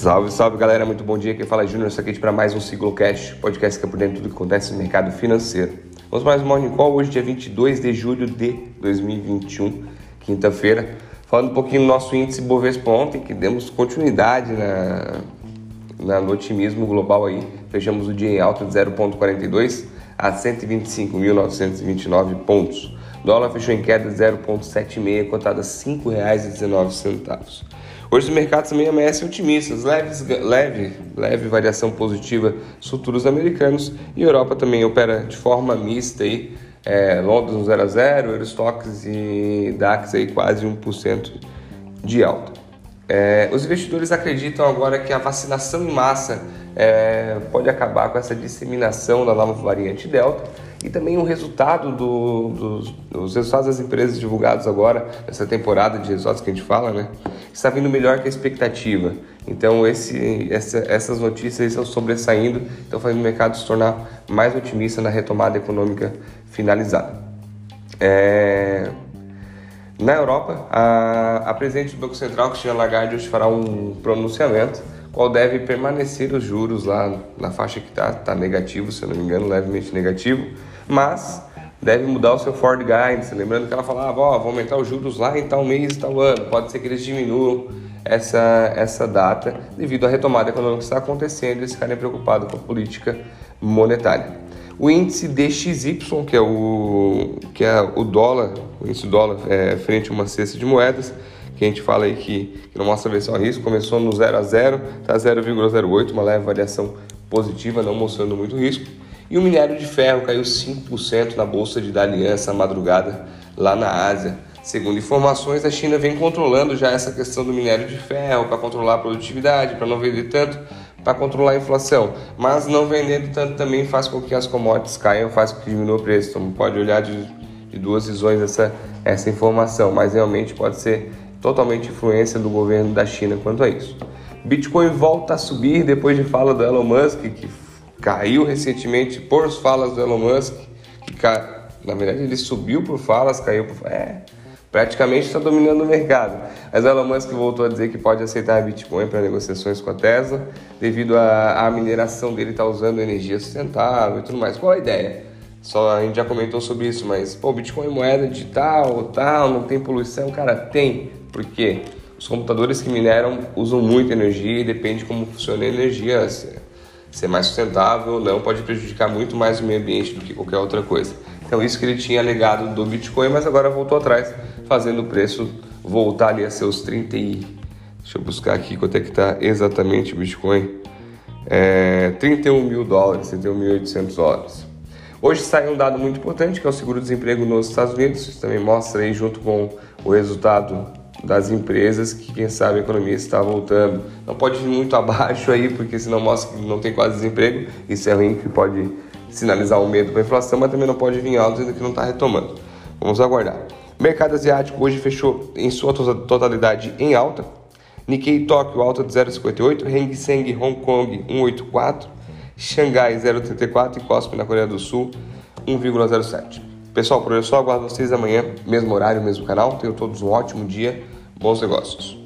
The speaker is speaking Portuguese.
Salve, salve galera, muito bom dia. Quem fala é Júnior aqui para mais um Ciclocast, podcast que é por dentro de tudo que acontece no mercado financeiro. Vamos mais um Morning Call, hoje dia 22 de julho de 2021, quinta-feira. Falando um pouquinho do nosso índice Bovespa ontem, que demos continuidade na, na, no otimismo global aí. Fechamos o dia em alta de 0,42 a 125.929 pontos. Dólar fechou em queda de 0,76, cotada a R$ 5,19. Hoje os mercados também amanhecem otimistas, leve, leve variação positiva nos futuros americanos e Europa também opera de forma mista aí, é, Londres no 0 a 0, Eurostox e DAX aí quase 1% de alta. É, os investidores acreditam agora que a vacinação em massa é, pode acabar com essa disseminação da nova variante Delta e também o resultado do, dos, dos resultados das empresas divulgados agora, nessa temporada de resultados que a gente fala, né? Está vindo melhor que a expectativa. Então, esse, essa, essas notícias estão sobressaindo, estão fazendo o mercado se tornar mais otimista na retomada econômica finalizada. É... Na Europa, a, a presidente do Banco Central, Christine Lagarde, hoje fará um pronunciamento qual deve permanecer os juros lá na faixa que está tá negativo, se eu não me engano, levemente negativo, mas deve mudar o seu Ford Guidance, lembrando que ela falava, ó, oh, vou aumentar os juros lá em tal mês, tal ano, pode ser que eles diminuam essa, essa data devido à retomada econômica que está acontecendo eles ficarem preocupados com a política monetária. O índice DXY, que é o, que é o dólar, o índice dólar é, frente a uma cesta de moedas, que a gente fala aí que, que não mostra versão a risco, começou no 0 a 0, está 0,08, uma leve variação positiva, não mostrando muito risco. E o minério de ferro caiu 5% na bolsa de Dalian essa madrugada lá na Ásia. Segundo informações, a China vem controlando já essa questão do minério de ferro para controlar a produtividade, para não vender tanto, para controlar a inflação. Mas não vendendo tanto também faz com que as commodities caiam, faz com que diminua o preço. Então pode olhar de, de duas visões essa, essa informação, mas realmente pode ser totalmente influência do governo da China quanto a isso. Bitcoin volta a subir depois de fala do Elon Musk, que caiu recentemente por falas do Elon Musk, que na verdade ele subiu por falas, caiu por é, praticamente está dominando o mercado. Mas Elon Musk voltou a dizer que pode aceitar Bitcoin para negociações com a Tesla, devido à mineração dele estar tá usando energia sustentável e tudo mais. Qual a ideia? Só a gente já comentou sobre isso, mas pô, Bitcoin é moeda digital, tal, não tem poluição, cara, tem. Porque os computadores que mineram usam muita energia e depende de como funciona a energia. Ser mais sustentável ou não pode prejudicar muito mais o meio ambiente do que qualquer outra coisa. Então isso que ele tinha alegado do Bitcoin, mas agora voltou atrás, fazendo o preço voltar ali a seus 30 e... Deixa eu buscar aqui quanto é que está exatamente o Bitcoin. É, 31 mil dólares, 31.800 dólares. Hoje sai um dado muito importante que é o seguro-desemprego nos Estados Unidos. Isso também mostra aí junto com o resultado das empresas que quem sabe a economia está voltando. Não pode ir muito abaixo aí, porque senão mostra que não tem quase desemprego. Isso é ruim, que pode sinalizar o medo para a inflação, mas também não pode vir alto ainda que não está retomando. Vamos aguardar. Mercado asiático hoje fechou em sua totalidade em alta. Nikkei Tóquio alta de 0,58, Hang Seng Hong Kong 1,84, Xangai 0,34 e Kospi na Coreia do Sul 1,07. Pessoal, por hoje é só. Aguardo vocês amanhã, mesmo horário, mesmo canal. Tenham todos um ótimo dia. Bons negócios.